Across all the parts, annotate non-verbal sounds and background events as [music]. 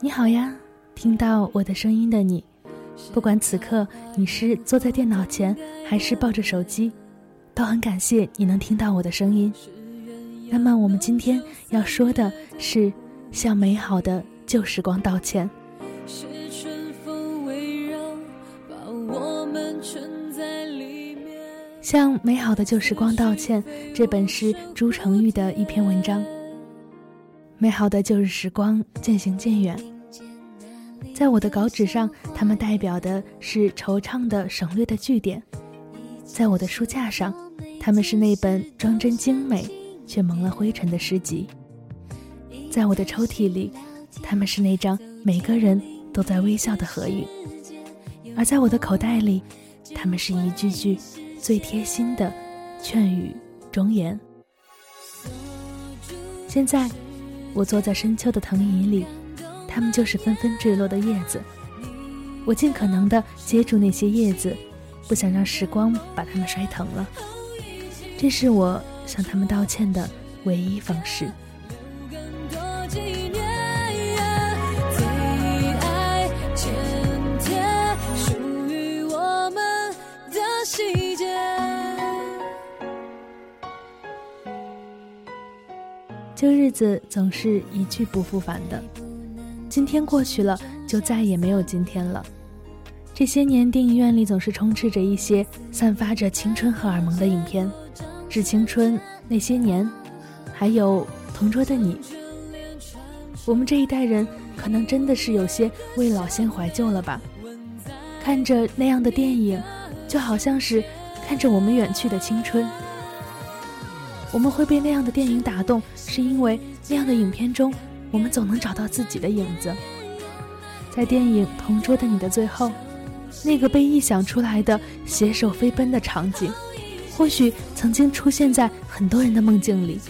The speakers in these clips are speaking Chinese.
你好呀，听到我的声音的你，不管此刻你是坐在电脑前还是抱着手机，都很感谢你能听到我的声音。那么我们今天要说的是向美好的旧时光道歉。向美好的旧时光道歉，这本是朱成玉的一篇文章。美好的旧日时光渐行渐远，在我的稿纸上，它们代表的是惆怅的省略的句点；在我的书架上，他们是那本装帧精美却蒙了灰尘的诗集；在我的抽屉里，他们是那张每个人都在微笑的合影；而在我的口袋里，他们是一句句最贴心的劝语忠言。现在。我坐在深秋的藤椅里，他们就是纷纷坠落的叶子。我尽可能地接住那些叶子，不想让时光把他们摔疼了。这是我向他们道歉的唯一方式。旧日子总是一去不复返的，今天过去了，就再也没有今天了。这些年，电影院里总是充斥着一些散发着青春荷尔蒙的影片，《致青春》那些年，还有《同桌的你》。我们这一代人可能真的是有些未老先怀旧了吧？看着那样的电影，就好像是看着我们远去的青春。我们会被那样的电影打动，是因为那样的影片中，我们总能找到自己的影子。在电影《同桌的你》的最后，那个被臆想出来的携手飞奔的场景，或许曾经出现在很多人的梦境里。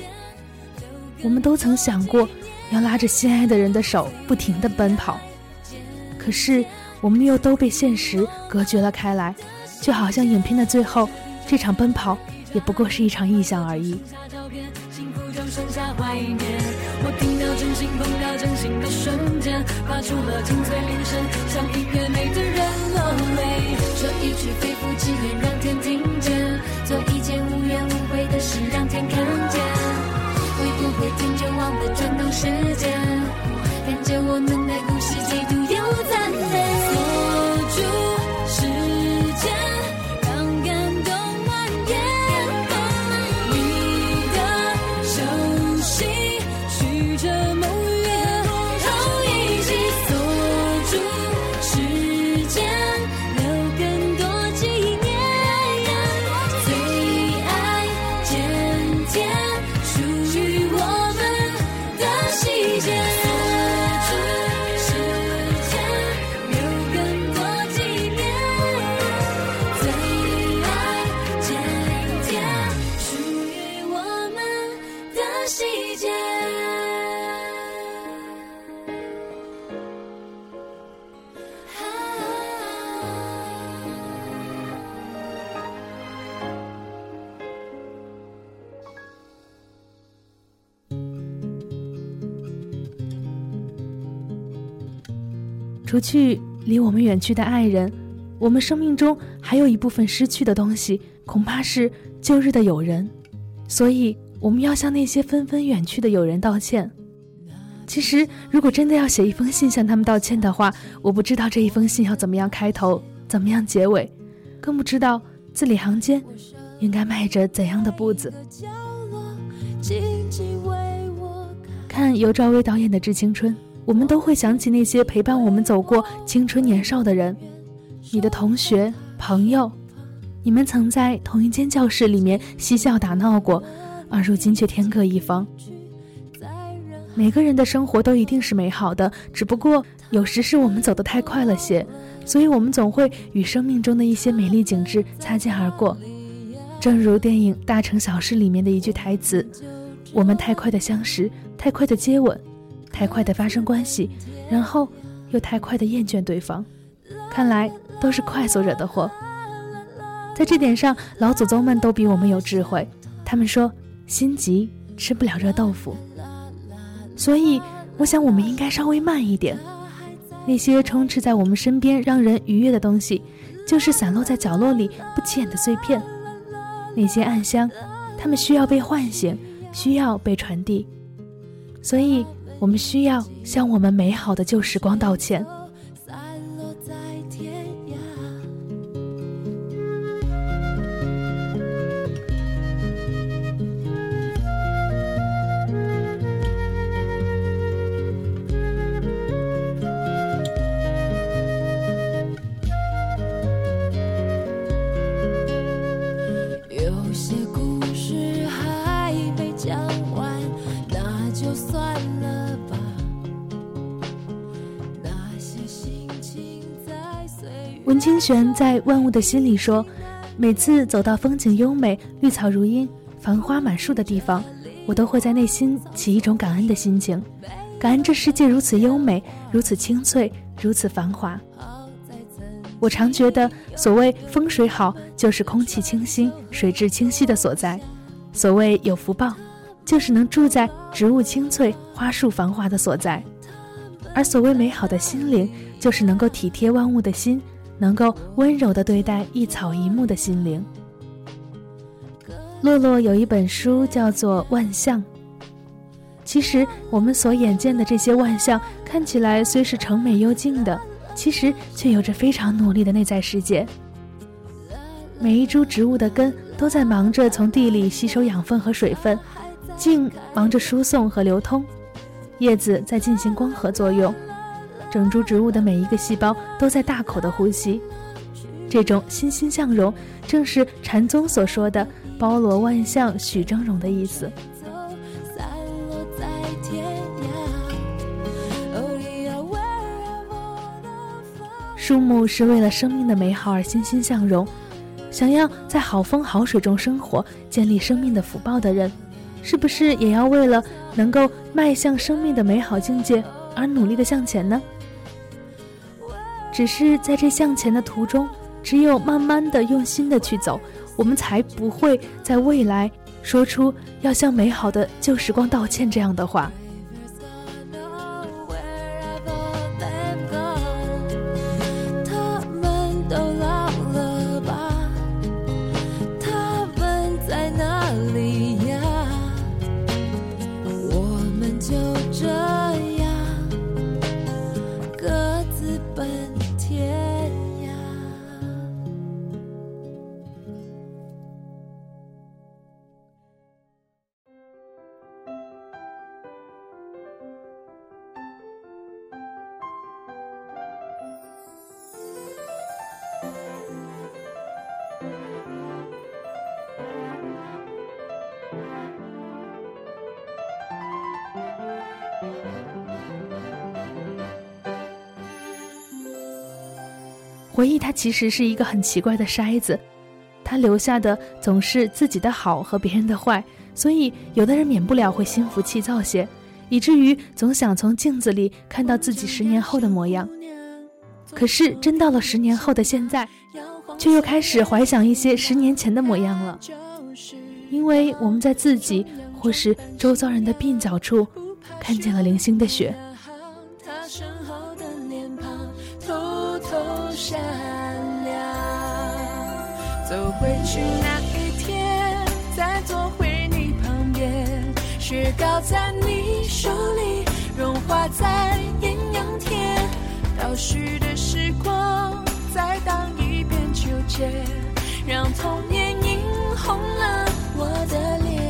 我们都曾想过要拉着心爱的人的手不停地奔跑，可是我们又都被现实隔绝了开来，就好像影片的最后，这场奔跑。也不过是一场臆想而已。就剩下怀念我听到真心碰到真心的瞬间，发出了清脆铃声，像音乐美的人落泪。说一句肺腑之言，让天听见；做一件无怨无悔的事，让天看见。会不会听见忘了转动时间，看见我们的故事几度又赞美。除去离我们远去的爱人，我们生命中还有一部分失去的东西，恐怕是旧日的友人。所以，我们要向那些纷纷远去的友人道歉。其实，如果真的要写一封信向他们道歉的话，我不知道这一封信要怎么样开头，怎么样结尾，更不知道字里行间应该迈着怎样的步子。看尤兆威导演的《致青春》。我们都会想起那些陪伴我们走过青春年少的人，你的同学、朋友，你们曾在同一间教室里面嬉笑打闹过，而如今却天各一方。每个人的生活都一定是美好的，只不过有时是我们走得太快了些，所以我们总会与生命中的一些美丽景致擦肩而过。正如电影《大城小事》里面的一句台词：“我们太快的相识，太快的接吻，太快的发生关系，然后又太快的厌倦对方。看来都是快速惹的祸。”在这点上，老祖宗们都比我们有智慧。他们说：“心急吃不了热豆腐。”所以，我想我们应该稍微慢一点。那些充斥在我们身边让人愉悦的东西，就是散落在角落里不起眼的碎片。那些暗香，它们需要被唤醒，需要被传递。所以，我们需要向我们美好的旧时光道歉。文清玄在《万物的心》里说：“每次走到风景优美、绿草如茵、繁花满树的地方，我都会在内心起一种感恩的心情，感恩这世界如此优美、如此清脆、如此繁华。我常觉得，所谓风水好，就是空气清新、水质清晰的所在；所谓有福报，就是能住在植物清翠、花树繁华的所在；而所谓美好的心灵，就是能够体贴万物的心。”能够温柔地对待一草一木的心灵。洛洛有一本书叫做《万象》。其实我们所眼见的这些万象，看起来虽是澄美幽静的，其实却有着非常努力的内在世界。每一株植物的根都在忙着从地里吸收养分和水分，茎忙着输送和流通，叶子在进行光合作用。整株植物的每一个细胞都在大口的呼吸，这种欣欣向荣，正是禅宗所说的“包罗万象，许峥嵘”的意思。树木是为了生命的美好而欣欣向荣，想要在好风好水中生活，建立生命的福报的人，是不是也要为了能够迈向生命的美好境界而努力的向前呢？只是在这向前的途中，只有慢慢的、用心的去走，我们才不会在未来说出要向美好的旧时光道歉这样的话。回忆，它其实是一个很奇怪的筛子，它留下的总是自己的好和别人的坏，所以有的人免不了会心浮气躁些，以至于总想从镜子里看到自己十年后的模样。可是真到了十年后的现在，却又开始怀想一些十年前的模样了，因为我们在自己或是周遭人的鬓角处，看见了零星的雪。走回去那一天，再坐回你旁边，雪糕在你手里融化在艳阳天，倒叙的时光再荡一遍秋千，让童年映红了我的脸，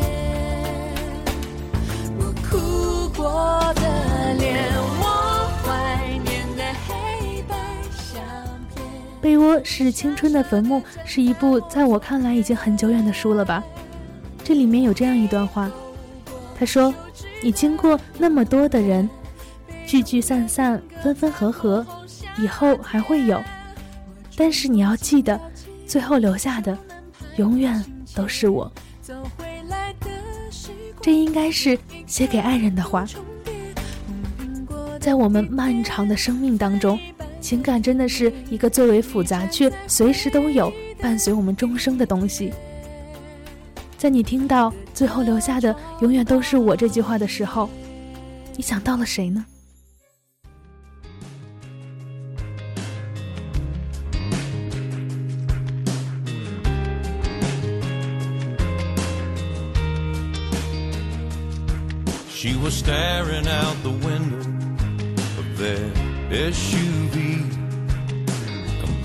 被窝是青春的坟墓，是一部在我看来已经很久远的书了吧？这里面有这样一段话，他说：“你经过那么多的人，聚聚散散，分分合合，以后还会有，但是你要记得，最后留下的，永远都是我。这应该是写给爱人的话。在我们漫长的生命当中，情感真的是一个最为复杂却随时都有伴随我们终生的东西。在你听到最后留下的“永远都是我”这句话的时候，你想到了谁呢？She was staring out the window SUV.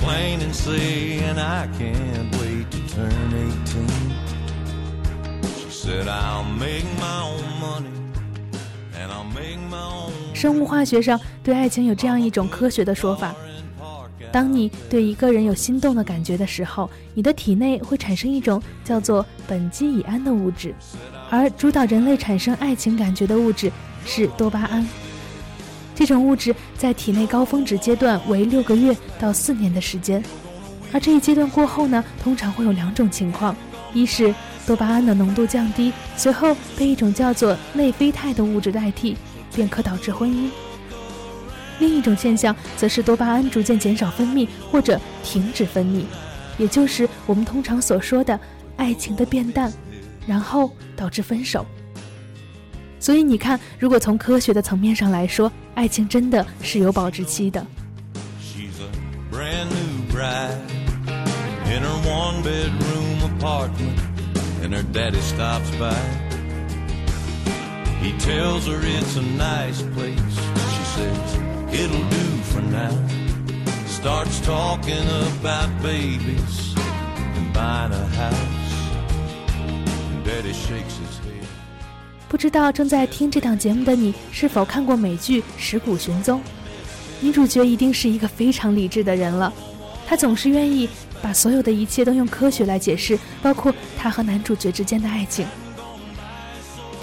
complain and see，and i can't wait to turn it to。生物化学上对爱情有这样一种科学的说法，当你对一个人有心动的感觉的时候，你的体内会产生一种叫做苯基乙胺的物质，而主导人类产生爱情感觉的物质是多巴胺。这种物质在体内高峰值阶段为六个月到四年的时间，而这一阶段过后呢，通常会有两种情况：一是多巴胺的浓度降低，随后被一种叫做内啡肽的物质代替，便可导致婚姻；另一种现象则是多巴胺逐渐减少分泌或者停止分泌，也就是我们通常所说的爱情的变淡。然后导致分手。所以你看，如果从科学的层面上来说，爱情真的是有保质期的。不知道正在听这档节目的你是否看过美剧《尸骨寻踪》？女主角一定是一个非常理智的人了，她总是愿意把所有的一切都用科学来解释，包括她和男主角之间的爱情。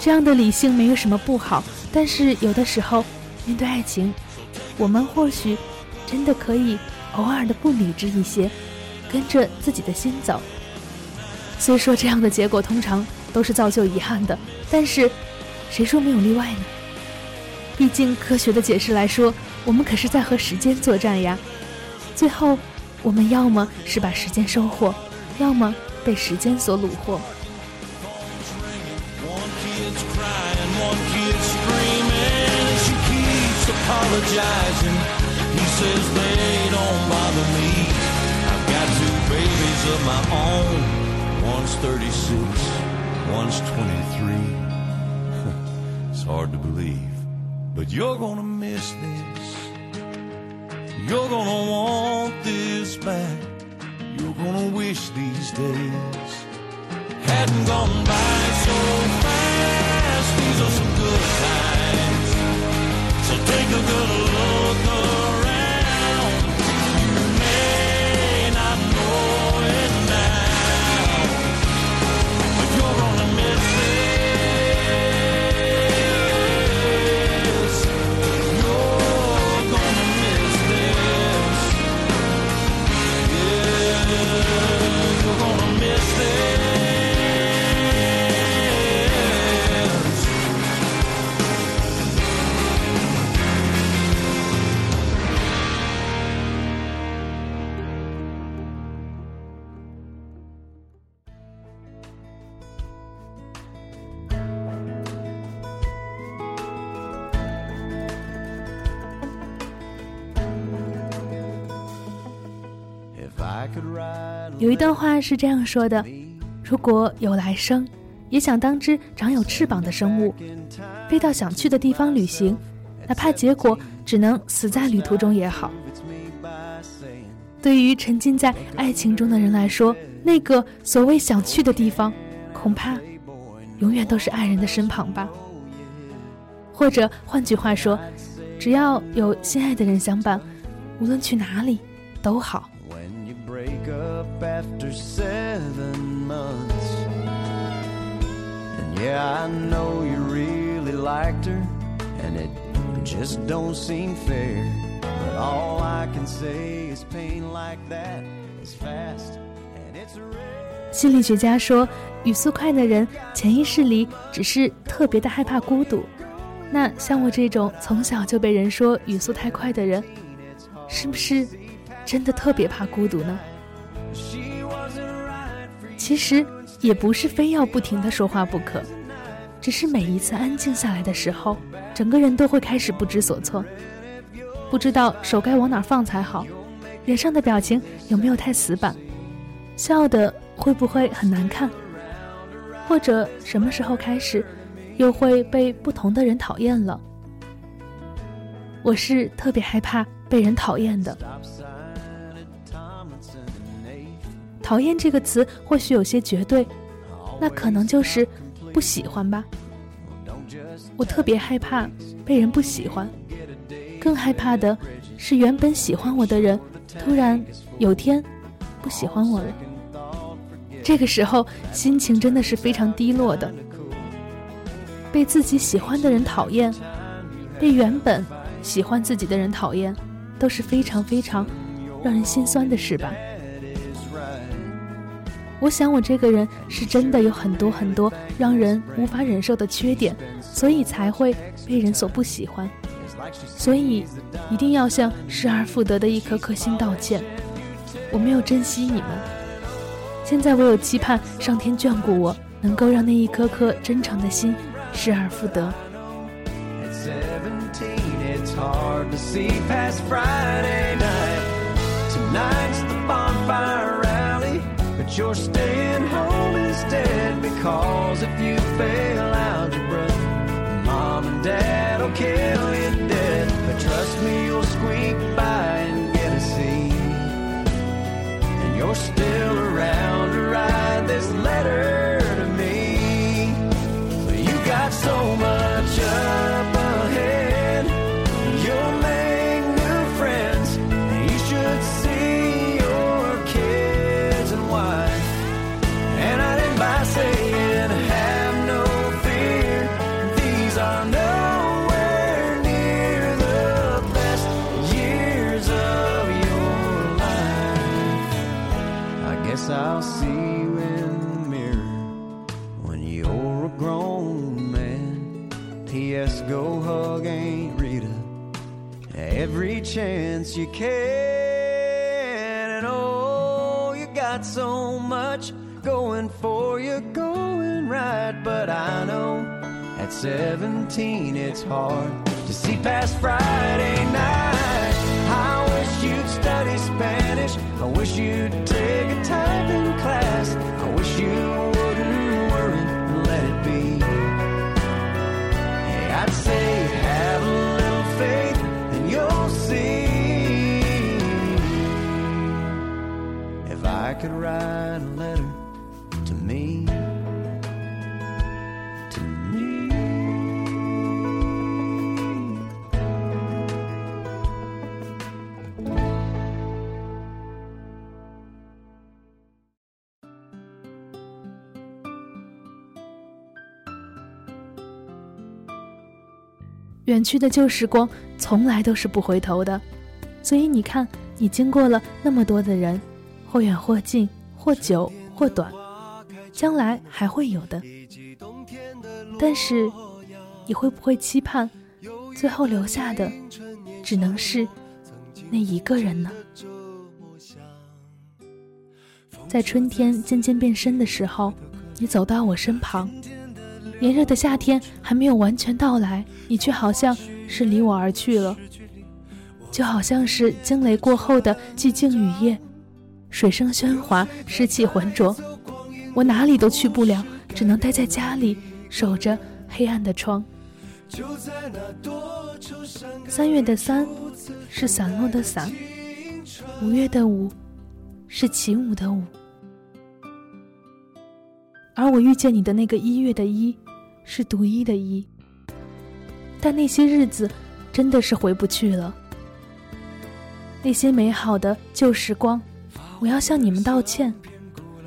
这样的理性没有什么不好，但是有的时候面对爱情，我们或许真的可以偶尔的不理智一些，跟着自己的心走。虽说这样的结果通常。都是造就遗憾的，但是，谁说没有例外呢？毕竟科学的解释来说，我们可是在和时间作战呀。最后，我们要么是把时间收获，要么被时间所虏获。one's 23. [laughs] it's hard to believe, but you're gonna miss this. You're gonna want this back. You're gonna wish these days hadn't gone by so fast. These are some good times. So take a good look 有一段话是这样说的：如果有来生，也想当只长有翅膀的生物，飞到想去的地方旅行，哪怕结果只能死在旅途中也好。对于沉浸在爱情中的人来说，那个所谓想去的地方，恐怕永远都是爱人的身旁吧。或者换句话说，只要有心爱的人相伴，无论去哪里都好。After seven months. And yeah, I know you really liked her, and it just don't seem fair. But all I can say is pain like that is fast, and it's rare. 心理学家说，语速快的人潜意识里只是特别的害怕孤独。那像我这种从小就被人说语速太快的人，是不是真的特别怕孤独呢？其实也不是非要不停的说话不可，只是每一次安静下来的时候，整个人都会开始不知所措，不知道手该往哪放才好，脸上的表情有没有太死板，笑的会不会很难看，或者什么时候开始又会被不同的人讨厌了？我是特别害怕被人讨厌的。讨厌这个词或许有些绝对，那可能就是不喜欢吧。我特别害怕被人不喜欢，更害怕的是原本喜欢我的人突然有天不喜欢我了。这个时候心情真的是非常低落的。被自己喜欢的人讨厌，被原本喜欢自己的人讨厌，都是非常非常让人心酸的事吧。我想，我这个人是真的有很多很多让人无法忍受的缺点，所以才会被人所不喜欢。所以，一定要向失而复得的一颗颗心道歉。我没有珍惜你们，现在我有期盼上天眷顾我，能够让那一颗颗真诚的心失而复得。You're staying home instead because if you fail algebra, mom and dad'll kill you dead. But trust me, you'll squeak by and get a C. And you're still around to write this letter chance you can. And oh, you got so much going for you, going right. But I know at 17 it's hard to see past Friday night. I wish you'd study Spanish. I wish you'd take a typing class. I wish you could write a letter to me, to me. 远去的旧时光从来都是不回头的，所以你看，你经过了那么多的人，或远或近，或久或短，将来还会有的。但是，你会不会期盼，最后留下的只能是那一个人呢？在春天渐渐变深的时候，你走到我身旁。炎热的夏天还没有完全到来，你却好像是离我而去了，就好像是惊雷过后的寂静雨夜，水声喧哗，湿气浑浊，我哪里都去不了，只能待在家里，守着黑暗的窗。三月的三，是散落的散；五月的五，是起舞的舞。而我遇见你的那个一月的一。是独一的一，但那些日子真的是回不去了。那些美好的旧时光，我要向你们道歉，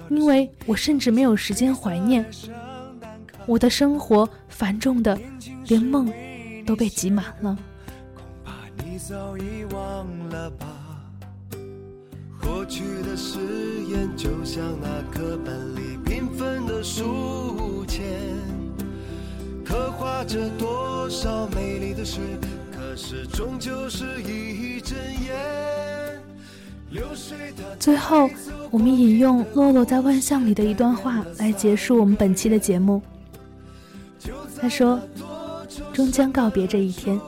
因为我甚至没有时间怀念。我的生活繁重的，连梦都被挤满了。恐怕你早已忘了吧过去的誓言，就像那课本里缤纷的书签，刻画着多少美丽的诗，可是终究是一阵烟。最后，我们引用洛洛在《万象》里的一段话来结束我们本期的节目。他说：“终将告别这一天，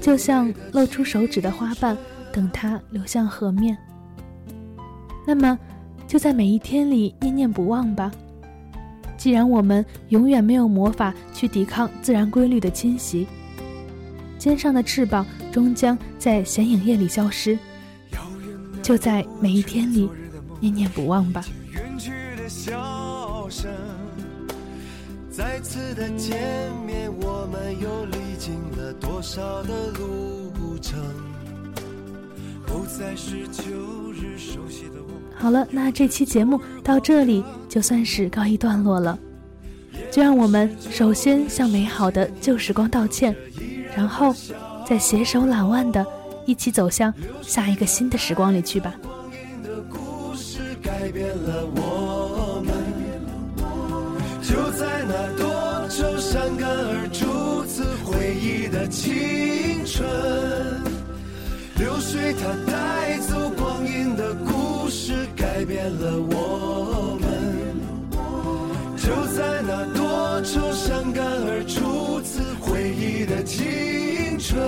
就像露出手指的花瓣，等它流向河面。”那么，就在每一天里念念不忘吧。既然我们永远没有魔法去抵抗自然规律的侵袭，肩上的翅膀终将在显影夜里消失。就在每一天里念念不忘吧。远去的笑声，再次的见面，我们又历经了多少的路程？不再是旧日熟悉的我。好了，那这期节目到这里就算是告一段落了。就让我们首先向美好的旧时光道歉，然后再携手揽腕的一起走向下一个新的时光里去吧。光阴的故事改变了我们，就在那多愁善感而初次回忆的青春。流水它带走光阴的故事，改变了我们。就在那多愁善感而初次回忆的青春。